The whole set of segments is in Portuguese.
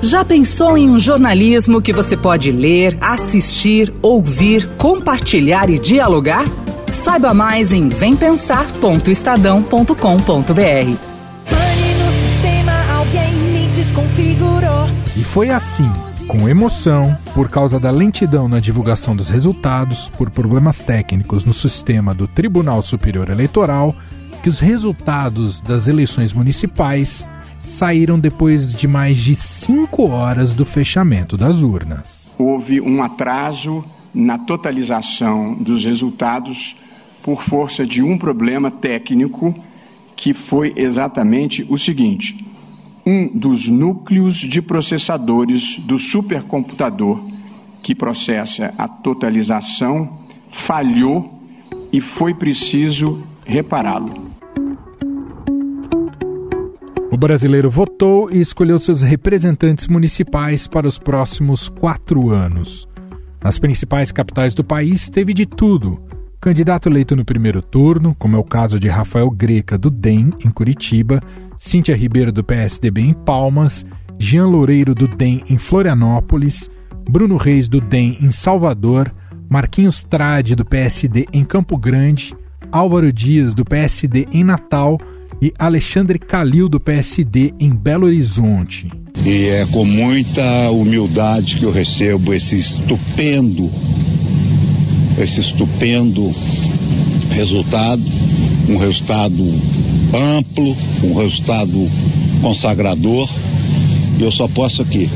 Já pensou em um jornalismo que você pode ler, assistir, ouvir, compartilhar e dialogar? Saiba mais em vempensar.estadão.com.br. E foi assim, com emoção, por causa da lentidão na divulgação dos resultados, por problemas técnicos no sistema do Tribunal Superior Eleitoral, que os resultados das eleições municipais saíram depois de mais de cinco horas do fechamento das urnas. Houve um atraso na totalização dos resultados por força de um problema técnico que foi exatamente o seguinte: um dos núcleos de processadores do supercomputador que processa a totalização falhou e foi preciso repará-lo. Brasileiro votou e escolheu seus representantes municipais para os próximos quatro anos. Nas principais capitais do país teve de tudo. Candidato eleito no primeiro turno, como é o caso de Rafael Greca, do DEM, em Curitiba, Cíntia Ribeiro, do PSDB, em Palmas, Jean Loureiro, do DEM, em Florianópolis, Bruno Reis, do DEM, em Salvador, Marquinhos Trade, do PSD, em Campo Grande, Álvaro Dias, do PSD, em Natal e Alexandre Calil, do PSD, em Belo Horizonte. E é com muita humildade que eu recebo esse estupendo, esse estupendo resultado, um resultado amplo, um resultado consagrador. E eu só posso aqui,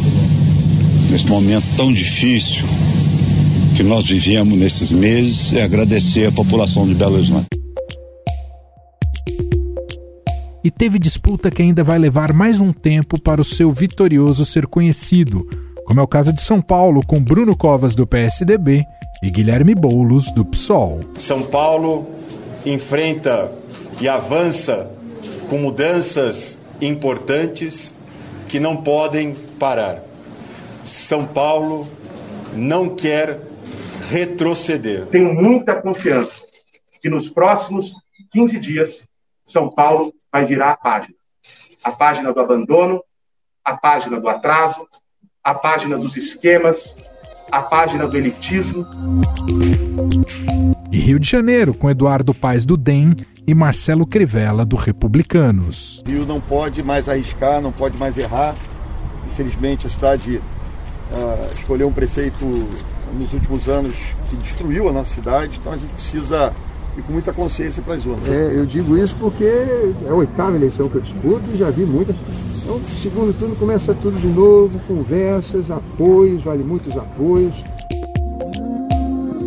nesse momento tão difícil que nós vivemos nesses meses, é agradecer a população de Belo Horizonte e teve disputa que ainda vai levar mais um tempo para o seu vitorioso ser conhecido, como é o caso de São Paulo com Bruno Covas do PSDB e Guilherme Boulos do PSOL. São Paulo enfrenta e avança com mudanças importantes que não podem parar. São Paulo não quer retroceder. Tenho muita confiança que nos próximos 15 dias São Paulo vai virar a página. A página do abandono, a página do atraso, a página dos esquemas, a página do elitismo. E Rio de Janeiro, com Eduardo Paes do DEM e Marcelo Crivella do Republicanos. Rio não pode mais arriscar, não pode mais errar. Infelizmente, a cidade uh, escolheu um prefeito nos últimos anos que destruiu a nossa cidade, então a gente precisa e com muita consciência para as urnas. É, eu digo isso porque é a oitava eleição que eu disputo e já vi muitas. Então, segundo turno começa tudo de novo, conversas, apoios, vale muitos apoios.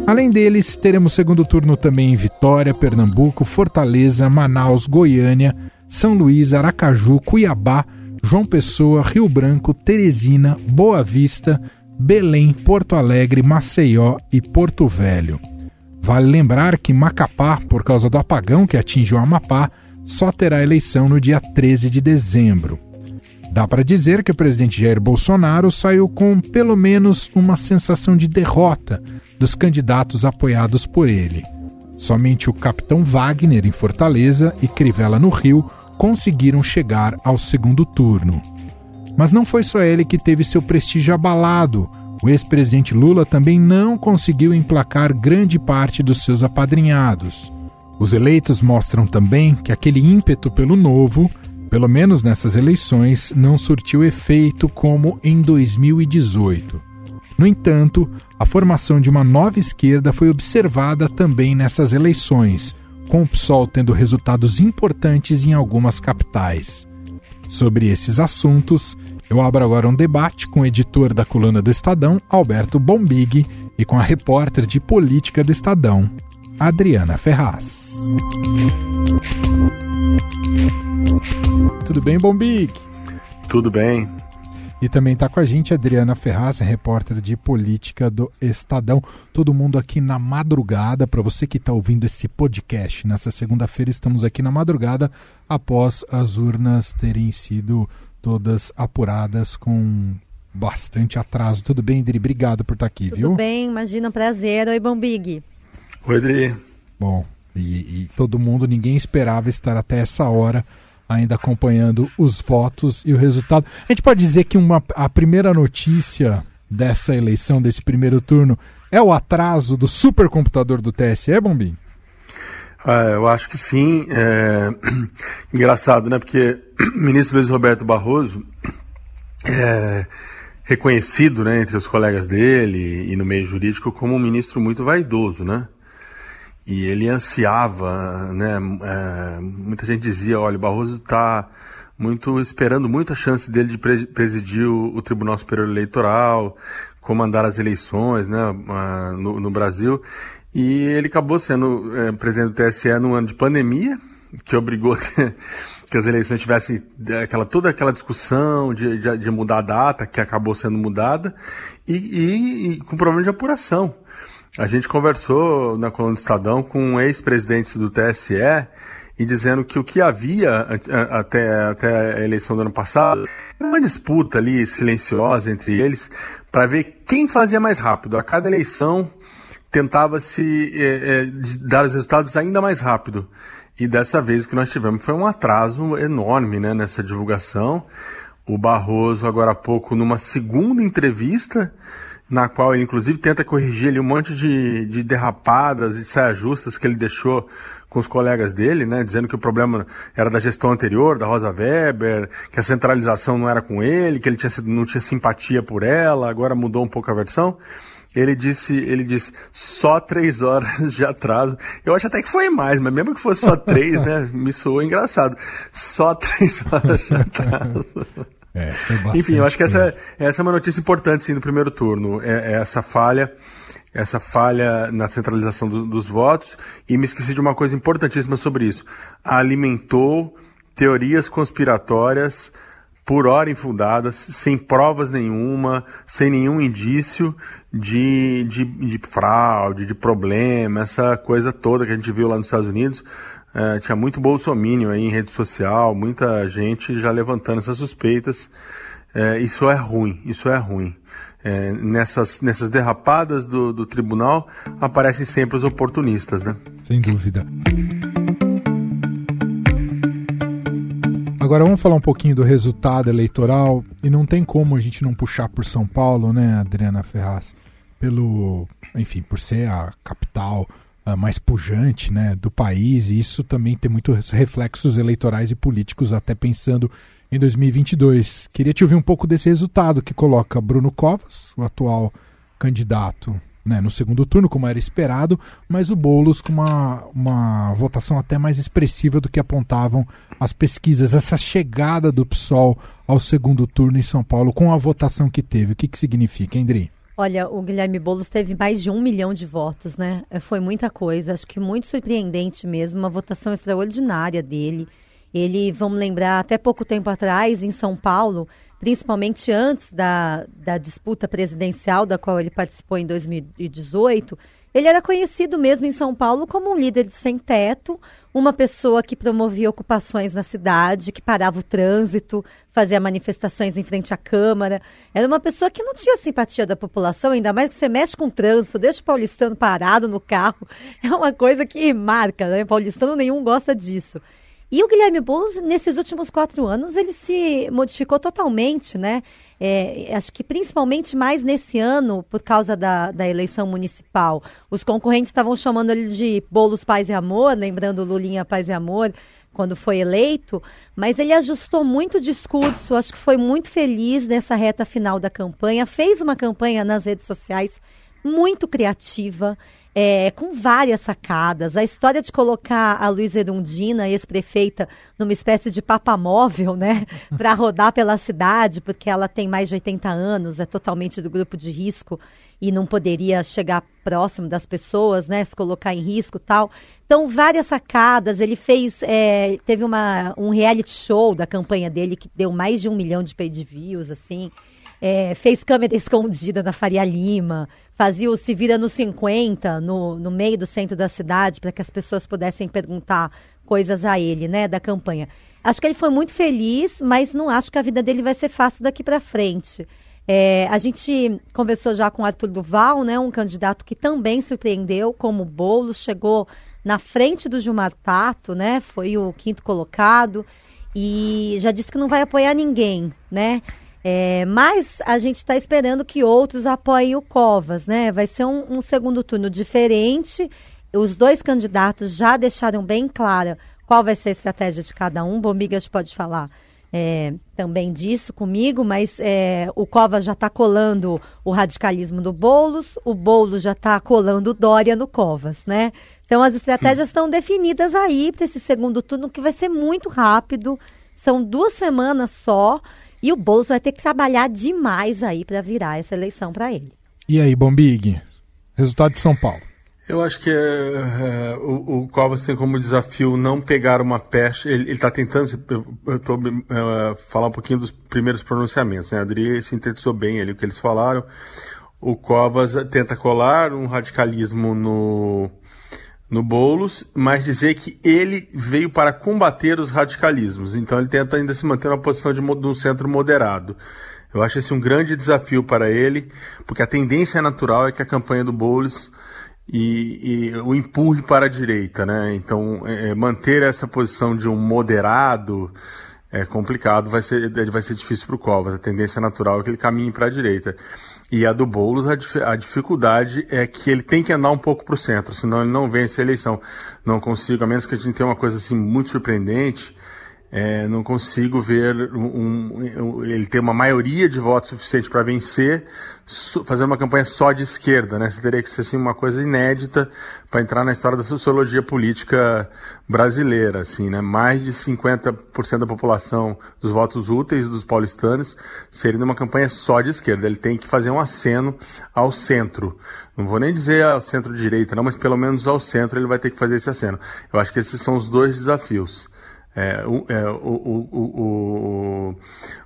Além deles, teremos segundo turno também em Vitória, Pernambuco, Fortaleza, Manaus, Goiânia, São Luís, Aracaju, Cuiabá, João Pessoa, Rio Branco, Teresina, Boa Vista, Belém, Porto Alegre, Maceió e Porto Velho. Vale lembrar que Macapá, por causa do apagão que atingiu Amapá, só terá eleição no dia 13 de dezembro. Dá para dizer que o presidente Jair Bolsonaro saiu com pelo menos uma sensação de derrota dos candidatos apoiados por ele. Somente o capitão Wagner em Fortaleza e Crivella no Rio conseguiram chegar ao segundo turno. Mas não foi só ele que teve seu prestígio abalado o ex-presidente Lula também não conseguiu emplacar grande parte dos seus apadrinhados. Os eleitos mostram também que aquele ímpeto pelo novo, pelo menos nessas eleições, não surtiu efeito como em 2018. No entanto, a formação de uma nova esquerda foi observada também nessas eleições, com o PSOL tendo resultados importantes em algumas capitais. Sobre esses assuntos, eu abro agora um debate com o editor da coluna do Estadão, Alberto Bombig, e com a repórter de política do Estadão, Adriana Ferraz. Tudo bem, Bombig? Tudo bem. E também está com a gente a Adriana Ferraz, repórter de política do Estadão. Todo mundo aqui na madrugada. Para você que está ouvindo esse podcast nessa segunda-feira, estamos aqui na madrugada após as urnas terem sido todas apuradas com bastante atraso. Tudo bem, Idri? Obrigado por estar aqui, Tudo viu? Tudo bem, imagina, um prazer. Oi, Bombig. Oi, Idri. Bom, e, e, todo mundo, ninguém esperava estar até essa hora ainda acompanhando os votos e o resultado. A gente pode dizer que uma, a primeira notícia dessa eleição, desse primeiro turno, é o atraso do supercomputador do TSE, Bombim? Ah, eu acho que sim. É... Engraçado, né? Porque o ministro Luiz Roberto Barroso é reconhecido né, entre os colegas dele e no meio jurídico como um ministro muito vaidoso, né? E ele ansiava, né? É, muita gente dizia, olha, o Barroso está muito esperando muita chance dele de presidir o, o, Tribunal Superior Eleitoral, comandar as eleições, né, no, no Brasil. E ele acabou sendo é, presidente do TSE no ano de pandemia, que obrigou que as eleições tivessem é, aquela, toda aquela discussão de, de, de mudar a data, que acabou sendo mudada, e, e, e com problema de apuração. A gente conversou na coluna do Estadão com ex-presidentes do TSE e dizendo que o que havia até, até a eleição do ano passado era uma disputa ali silenciosa entre eles para ver quem fazia mais rápido. A cada eleição tentava-se é, é, dar os resultados ainda mais rápido. E dessa vez o que nós tivemos foi um atraso enorme né, nessa divulgação. O Barroso, agora há pouco, numa segunda entrevista, na qual ele inclusive tenta corrigir ali um monte de, de derrapadas e saias justas que ele deixou com os colegas dele, né, dizendo que o problema era da gestão anterior, da Rosa Weber, que a centralização não era com ele, que ele tinha, não tinha simpatia por ela, agora mudou um pouco a versão. Ele disse, ele disse, só três horas de atraso. Eu acho até que foi mais, mas mesmo que fosse só três, né, me soou engraçado. Só três horas de atraso. É, Enfim, eu acho que essa, essa é uma notícia importante, sim, do primeiro turno. É, é essa falha, essa falha na centralização do, dos votos. E me esqueci de uma coisa importantíssima sobre isso. Alimentou teorias conspiratórias por hora infundadas, sem provas nenhuma, sem nenhum indício de, de, de fraude, de problema, essa coisa toda que a gente viu lá nos Estados Unidos. É, tinha muito bolsomínio aí em rede social, muita gente já levantando essas suspeitas. É, isso é ruim, isso é ruim. É, nessas, nessas derrapadas do, do tribunal aparecem sempre os oportunistas, né? Sem dúvida. Agora vamos falar um pouquinho do resultado eleitoral e não tem como a gente não puxar por São Paulo, né, Adriana Ferraz? Pelo, enfim, por ser a capital uh, mais pujante né, do país, e isso também tem muitos reflexos eleitorais e políticos, até pensando em 2022. Queria te ouvir um pouco desse resultado que coloca Bruno Covas, o atual candidato né, no segundo turno, como era esperado, mas o Boulos com uma, uma votação até mais expressiva do que apontavam as pesquisas. Essa chegada do PSOL ao segundo turno em São Paulo, com a votação que teve, o que, que significa, André? Olha, o Guilherme Boulos teve mais de um milhão de votos, né? É, foi muita coisa, acho que muito surpreendente mesmo, uma votação extraordinária dele. Ele, vamos lembrar, até pouco tempo atrás, em São Paulo, principalmente antes da, da disputa presidencial, da qual ele participou em 2018, ele era conhecido mesmo em São Paulo como um líder de sem teto, uma pessoa que promovia ocupações na cidade, que parava o trânsito, fazia manifestações em frente à Câmara. Era uma pessoa que não tinha simpatia da população, ainda mais que você mexe com o trânsito, deixa o paulistano parado no carro. É uma coisa que marca, né? Paulistano nenhum gosta disso. E o Guilherme Boulos, nesses últimos quatro anos, ele se modificou totalmente, né? É, acho que principalmente mais nesse ano, por causa da, da eleição municipal. Os concorrentes estavam chamando ele de Boulos Paz e Amor, lembrando Lulinha Paz e Amor, quando foi eleito, mas ele ajustou muito o discurso, acho que foi muito feliz nessa reta final da campanha, fez uma campanha nas redes sociais muito criativa é, com várias sacadas. A história de colocar a Luiz Erundina, ex-prefeita, numa espécie de papamóvel, né, para rodar pela cidade, porque ela tem mais de 80 anos, é totalmente do grupo de risco e não poderia chegar próximo das pessoas, né, se colocar em risco tal. Então, várias sacadas. Ele fez, é, teve uma, um reality show da campanha dele que deu mais de um milhão de pay views, assim. É, fez câmera escondida na Faria Lima, fazia o Se Vira nos 50, no, no meio do centro da cidade, para que as pessoas pudessem perguntar coisas a ele, né, da campanha. Acho que ele foi muito feliz, mas não acho que a vida dele vai ser fácil daqui para frente. É, a gente conversou já com Arthur Duval, né, um candidato que também surpreendeu, como o Boulos, chegou na frente do Gilmar Tato, né, foi o quinto colocado. e já disse que não vai apoiar ninguém, né? É, mas a gente está esperando que outros apoiem o Covas, né? Vai ser um, um, segundo turno diferente. Os dois candidatos já deixaram bem clara qual vai ser a estratégia de cada um. Bombigas pode falar é, também disso comigo, mas é, o Covas já está colando o radicalismo do Boulos, o Boulos já está colando o Dória no Covas, né? Então as estratégias estão definidas aí para esse segundo turno, que vai ser muito rápido. São duas semanas só. E o Bolsonaro vai ter que trabalhar demais aí para virar essa eleição para ele. E aí, Bombig, resultado de São Paulo? Eu acho que é, é, o, o Covas tem como desafio não pegar uma peste. Ele está tentando, eu estou uh, falar um pouquinho dos primeiros pronunciamentos. Né? A Adri sintetizou bem ali o que eles falaram. O Covas tenta colar um radicalismo no, no Boulos, mas dizer que ele veio para combater os radicalismos. Então ele tenta ainda se manter na posição de, de um centro moderado. Eu acho esse um grande desafio para ele, porque a tendência natural é que a campanha do Boulos e, e o empurre para a direita, né? Então é, é manter essa posição de um moderado é complicado, vai ser, vai ser difícil para o Covas. A tendência natural é que ele caminhe para a direita. E a do Boulos, a, dif a, dificuldade é que ele tem que andar um pouco para o centro, senão ele não vence a eleição. Não consigo, a menos que a gente tenha uma coisa assim muito surpreendente, é, não consigo ver um, um, ele ter uma maioria de votos suficiente para vencer, fazer uma campanha só de esquerda, né? Isso teria que ser assim, uma coisa inédita para entrar na história da sociologia política brasileira, assim, né? Mais de 50% da população dos votos úteis dos paulistanos seria uma campanha só de esquerda. Ele tem que fazer um aceno ao centro. Não vou nem dizer ao centro-direita, não, mas pelo menos ao centro ele vai ter que fazer esse aceno. Eu acho que esses são os dois desafios. É, o, é, o, o,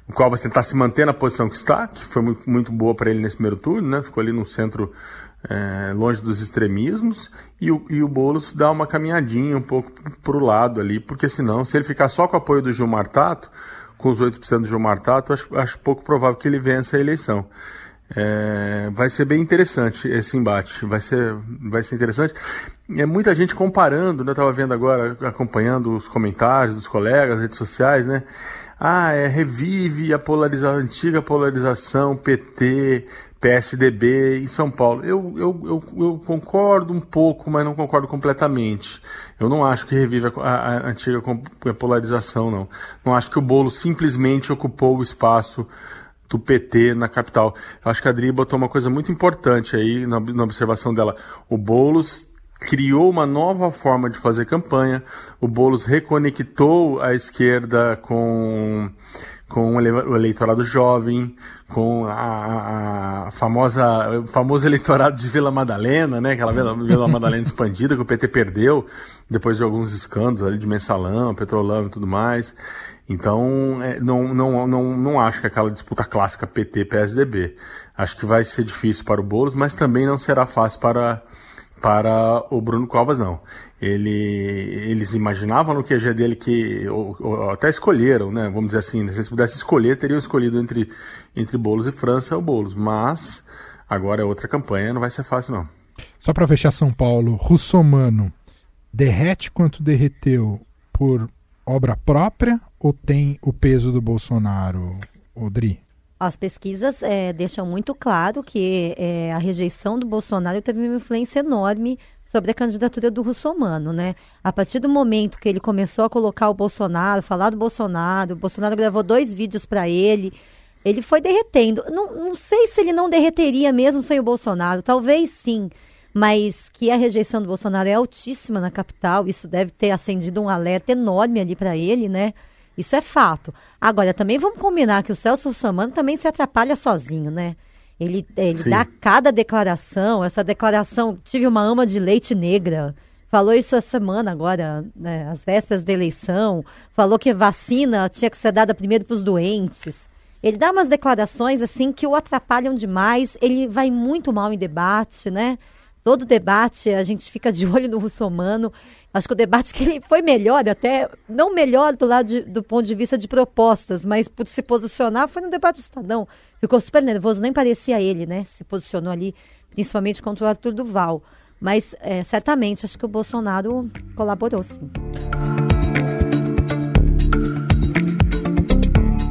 o, Covas tentar se manter na posição que está, que foi muito, muito boa para ele nesse primeiro turno, né? ficou ali no centro, é, longe dos extremismos, e o, e o Boulos dá uma caminhadinha um pouco para o lado ali, porque senão, se ele ficar só com o apoio do Gilmar Tato, com os 8% do Gilmar Tato, acho, acho pouco provável que ele vença a eleição. É, vai ser bem interessante esse embate, vai ser, vai ser interessante. É muita gente comparando, né? Eu estava vendo agora, acompanhando os comentários dos colegas, redes sociais, né? Ah, é, revive a polarização, a antiga polarização PT, PSDB em São Paulo. Eu, eu, eu, eu, concordo um pouco, mas não concordo completamente. Eu não acho que revive a, a, a antiga polarização, não. Não acho que o bolo simplesmente ocupou o espaço do PT na capital. Eu acho que a Adri botou uma coisa muito importante aí na, na observação dela. O Boulos criou uma nova forma de fazer campanha. O Boulos reconectou a esquerda com com o eleitorado jovem, com a, a famosa, o famoso eleitorado de Vila Madalena, né? Aquela Vila, Vila Madalena expandida que o PT perdeu depois de alguns escândalos ali de mensalão, petrolão e tudo mais. Então, é, não, não, não, não acho que aquela disputa clássica PT-PSDB. Acho que vai ser difícil para o Boulos, mas também não será fácil para, para o Bruno Covas, não. Ele, eles imaginavam no QG dele que, ou, ou, até escolheram, né? Vamos dizer assim, se eles pudessem escolher, teriam escolhido entre, entre Boulos e França o Boulos. Mas agora é outra campanha, não vai ser fácil, não. Só para fechar São Paulo, Russomano derrete quanto derreteu por obra própria ou tem o peso do Bolsonaro, Odri? As pesquisas é, deixam muito claro que é, a rejeição do Bolsonaro teve uma influência enorme sobre a candidatura do Russomano, né? A partir do momento que ele começou a colocar o Bolsonaro, falar do Bolsonaro, o Bolsonaro gravou dois vídeos para ele, ele foi derretendo. Não, não sei se ele não derreteria mesmo sem o Bolsonaro, talvez sim mas que a rejeição do Bolsonaro é altíssima na capital, isso deve ter acendido um alerta enorme ali para ele, né? Isso é fato. Agora, também vamos combinar que o Celso Russomano também se atrapalha sozinho, né? Ele, ele dá cada declaração, essa declaração, tive uma ama de leite negra, falou isso essa semana agora, né, às vésperas da eleição, falou que vacina tinha que ser dada primeiro para os doentes. Ele dá umas declarações assim que o atrapalham demais, ele vai muito mal em debate, né? Todo debate a gente fica de olho no russomano. Acho que o debate que ele foi melhor, até não melhor do lado de, do ponto de vista de propostas, mas por se posicionar foi no debate do Estadão. Ficou super nervoso, nem parecia ele, né? Se posicionou ali, principalmente contra o Arthur Duval. Mas é, certamente acho que o Bolsonaro colaborou, sim.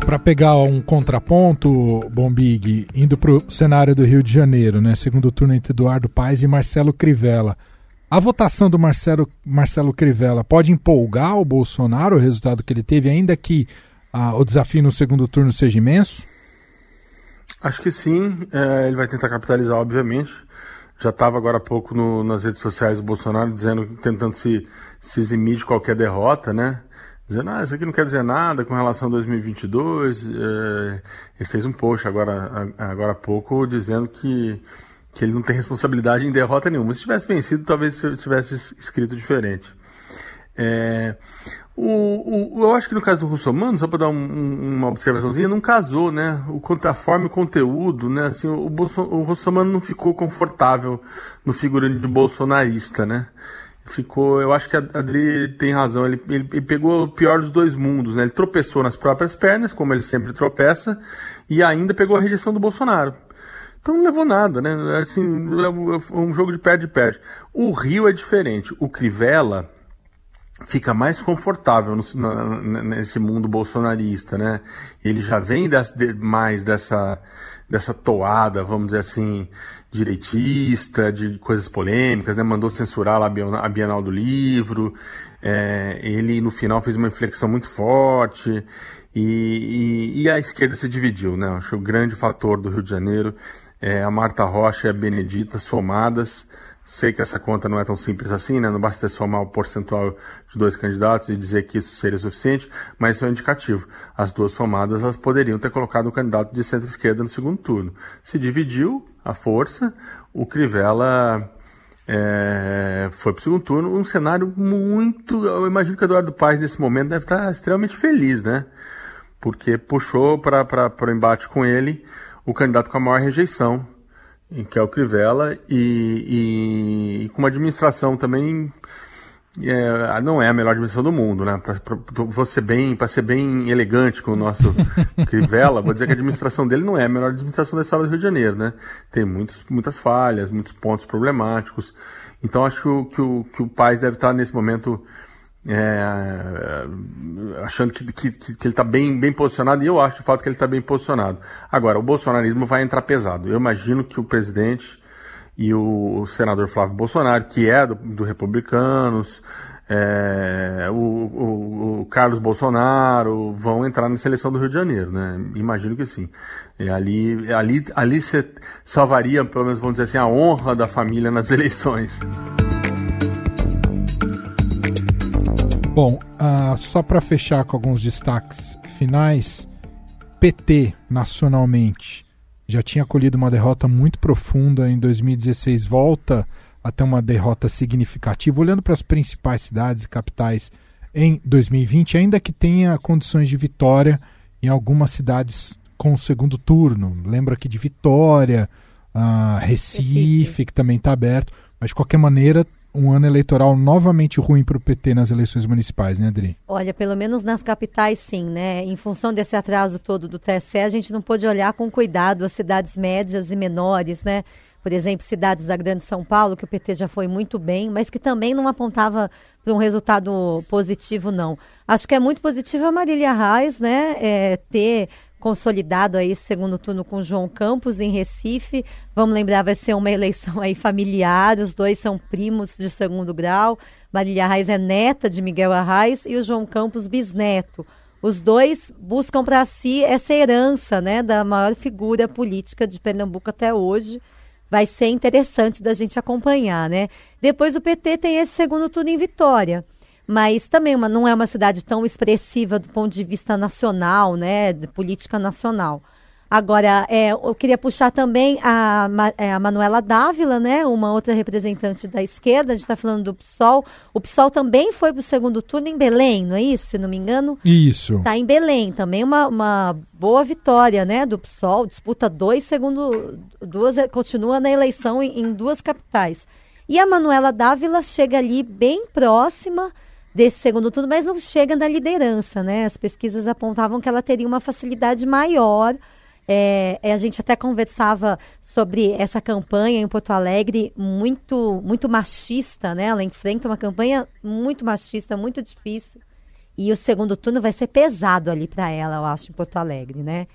Para pegar um contraponto, Bombig, indo para o cenário do Rio de Janeiro, né? Segundo turno entre Eduardo Paes e Marcelo Crivella. A votação do Marcelo, Marcelo Crivella pode empolgar o Bolsonaro, o resultado que ele teve, ainda que ah, o desafio no segundo turno seja imenso? Acho que sim. É, ele vai tentar capitalizar, obviamente. Já estava agora há pouco no, nas redes sociais do Bolsonaro dizendo, tentando se, se eximir de qualquer derrota, né? Dizendo, ah, isso aqui não quer dizer nada com relação a 2022. É, ele fez um post agora, agora há pouco dizendo que que ele não tem responsabilidade em derrota nenhuma. Se tivesse vencido, talvez tivesse escrito diferente. É, o, o, eu acho que no caso do Russomano, só para dar um, uma observaçãozinha, não casou, né? O, e o conteúdo, né? Assim, o, Bolso, o Russomano não ficou confortável no figurino de bolsonarista, né? Ficou, eu acho que a Adri tem razão, ele, ele, ele, pegou o pior dos dois mundos, né? Ele tropeçou nas próprias pernas, como ele sempre tropeça, e ainda pegou a rejeição do Bolsonaro. Então não levou nada, né? Assim, é um jogo de perde-perde. O Rio é diferente. O Crivella fica mais confortável no, nesse mundo bolsonarista, né? Ele já vem das, mais dessa, dessa toada, vamos dizer assim, direitista, de coisas polêmicas, né? Mandou censurar a Bienal do Livro. É, ele no final fez uma inflexão muito forte. E, e, e, a esquerda se dividiu, né? Acho que o grande fator do Rio de Janeiro é, a Marta Rocha e a Benedita somadas. Sei que essa conta não é tão simples assim, né? Não basta somar o percentual de dois candidatos e dizer que isso seria suficiente, mas isso é um indicativo. As duas somadas, elas poderiam ter colocado um candidato de centro-esquerda no segundo turno. Se dividiu a força, o Crivella é, foi para o segundo turno, um cenário muito. Eu imagino que o Eduardo Paes, nesse momento, deve estar extremamente feliz, né? Porque puxou para o embate com ele o candidato com a maior rejeição, que é o Crivella, e, e com uma administração também é, não é a melhor administração do mundo, né? Para ser bem, para ser bem elegante com o nosso Crivella, vou dizer que a administração dele não é a melhor administração da história do Rio de Janeiro, né? Tem muitos, muitas falhas, muitos pontos problemáticos. Então acho que o, que o, que o Paz deve estar nesse momento é, achando que, que, que ele está bem, bem posicionado, e eu acho de fato que ele está bem posicionado. Agora, o bolsonarismo vai entrar pesado. Eu imagino que o presidente e o, o senador Flávio Bolsonaro, que é do, do Republicanos, é, o, o, o, Carlos Bolsonaro vão entrar na seleção do Rio de Janeiro, né? Imagino que sim. E ali, ali, ali você salvaria, pelo menos vamos dizer assim, a honra da família nas eleições. Bom, uh, só para fechar com alguns destaques finais, PT nacionalmente já tinha colhido uma derrota muito profunda em 2016, volta a ter uma derrota significativa, olhando para as principais cidades e capitais em 2020, ainda que tenha condições de vitória em algumas cidades com o segundo turno. Lembra aqui de Vitória, uh, Recife, Recife, que também está aberto, mas de qualquer maneira um ano eleitoral novamente ruim para o PT nas eleições municipais, né, Adri? Olha, pelo menos nas capitais, sim, né? Em função desse atraso todo do TSE, a gente não pôde olhar com cuidado as cidades médias e menores, né? Por exemplo, cidades da Grande São Paulo, que o PT já foi muito bem, mas que também não apontava para um resultado positivo, não. Acho que é muito positivo a Marília Reis, né? É, ter consolidado aí esse segundo turno com João Campos em Recife. Vamos lembrar, vai ser uma eleição aí familiar, os dois são primos de segundo grau. Marília Arraes é neta de Miguel Arraes e o João Campos bisneto. Os dois buscam para si essa herança, né, da maior figura política de Pernambuco até hoje. Vai ser interessante da gente acompanhar, né? Depois o PT tem esse segundo turno em Vitória mas também uma, não é uma cidade tão expressiva do ponto de vista nacional, né, de política nacional. Agora, é, eu queria puxar também a, é, a Manuela Dávila, né, uma outra representante da esquerda, a gente está falando do PSOL. O PSOL também foi para o segundo turno em Belém, não é isso, se não me engano? Isso. Está em Belém, também uma, uma boa vitória, né, do PSOL, disputa dois segundo, duas, continua na eleição em, em duas capitais. E a Manuela Dávila chega ali bem próxima, desse segundo turno, mas não chega na liderança, né? As pesquisas apontavam que ela teria uma facilidade maior. É, é, a gente até conversava sobre essa campanha em Porto Alegre muito muito machista, né? Ela enfrenta uma campanha muito machista, muito difícil. E o segundo turno vai ser pesado ali para ela, eu acho, em Porto Alegre, né?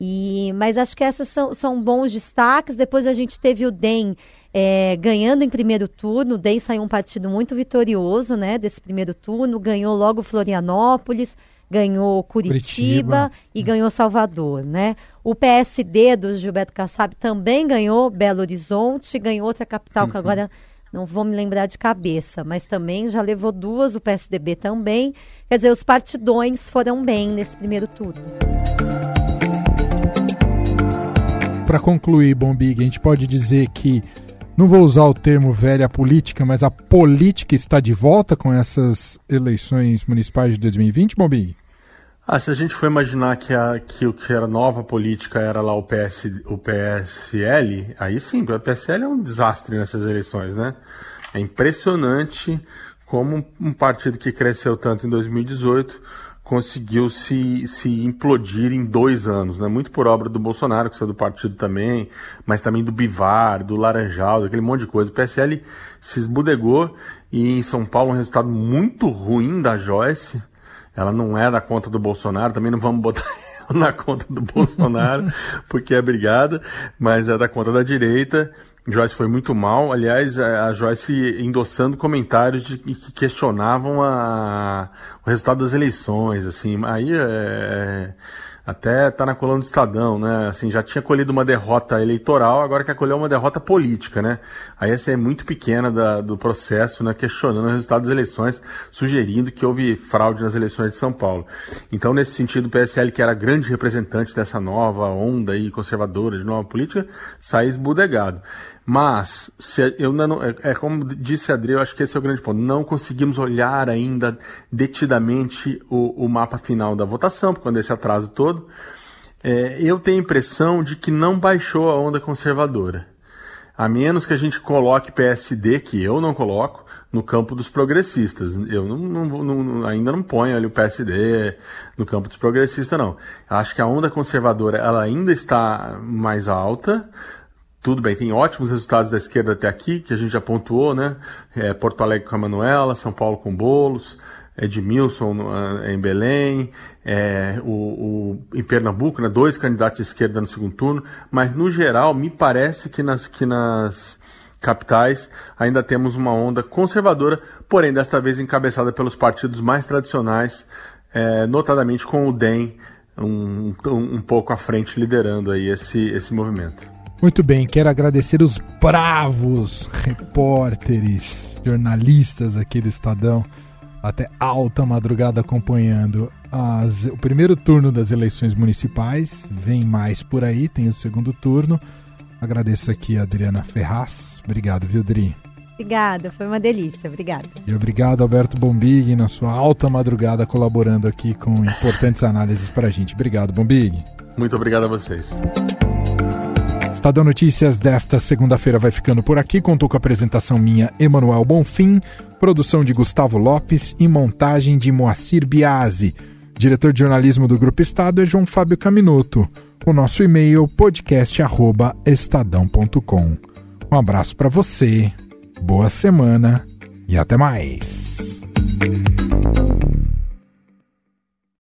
E, mas acho que essas são, são bons destaques. Depois a gente teve o DEM é, ganhando em primeiro turno. O saiu um partido muito vitorioso, né? Desse primeiro turno. Ganhou logo Florianópolis, ganhou Curitiba, Curitiba. e ganhou Salvador, né? O PSD do Gilberto Kassab também ganhou Belo Horizonte, ganhou outra capital uhum. que agora não vou me lembrar de cabeça, mas também já levou duas, o PSDB também. Quer dizer, os partidões foram bem nesse primeiro turno. Para concluir, Bombig, a gente pode dizer que não vou usar o termo velha política, mas a política está de volta com essas eleições municipais de 2020, Bombig? Ah, se a gente for imaginar que, a, que o que era nova política era lá o, PS, o PSL, aí sim, o PSL é um desastre nessas eleições, né? É impressionante como um partido que cresceu tanto em 2018 conseguiu se, se implodir em dois anos, né? Muito por obra do Bolsonaro, que saiu do partido também, mas também do Bivar, do Laranjal, daquele monte de coisa. O PSL se esbudegou e em São Paulo um resultado muito ruim da Joyce, ela não é da conta do Bolsonaro, também não vamos botar na conta do Bolsonaro, porque é brigada, mas é da conta da direita. Joyce foi muito mal. Aliás, a Joyce endossando comentários de, que questionavam a, o resultado das eleições. Assim, aí é, até tá na coluna do Estadão, né? Assim, já tinha colhido uma derrota eleitoral, agora quer colher uma derrota política, né? Aí essa é muito pequena da, do processo, né? Questionando o resultado das eleições, sugerindo que houve fraude nas eleições de São Paulo. Então, nesse sentido, o PSL, que era grande representante dessa nova onda aí conservadora de nova política, sai esbudegado. Mas, se eu não, é, é, como disse a Adri, eu acho que esse é o grande ponto. Não conseguimos olhar ainda detidamente o, o mapa final da votação, por quando esse atraso todo. É, eu tenho a impressão de que não baixou a onda conservadora. A menos que a gente coloque PSD, que eu não coloco, no campo dos progressistas. Eu não, não, não, ainda não ponho ali o PSD no campo dos progressistas, não. Acho que a onda conservadora ela ainda está mais alta, tudo bem, tem ótimos resultados da esquerda até aqui, que a gente já pontuou, né? É, Porto Alegre com a Manuela, São Paulo com Bolos, Edmilson em Belém, é, o, o, em Pernambuco, né, dois candidatos de esquerda no segundo turno, mas no geral me parece que nas, que nas capitais ainda temos uma onda conservadora, porém desta vez encabeçada pelos partidos mais tradicionais, é, notadamente com o DEM um, um, um pouco à frente liderando aí esse, esse movimento. Muito bem, quero agradecer os bravos repórteres, jornalistas aqui do Estadão, até alta madrugada acompanhando as, o primeiro turno das eleições municipais. Vem mais por aí, tem o segundo turno. Agradeço aqui a Adriana Ferraz. Obrigado, viu, Dri? Obrigada, foi uma delícia, obrigada. E obrigado, Alberto Bombig, na sua alta madrugada, colaborando aqui com importantes análises para a gente. Obrigado, Bombig. Muito obrigado a vocês. Estadão Notícias desta segunda-feira vai ficando por aqui. Contou com a apresentação minha, Emanuel Bonfim, produção de Gustavo Lopes e montagem de Moacir Biasi. Diretor de jornalismo do Grupo Estado é João Fábio Caminuto. O nosso e-mail podcast@estadão.com. Um abraço para você, boa semana e até mais.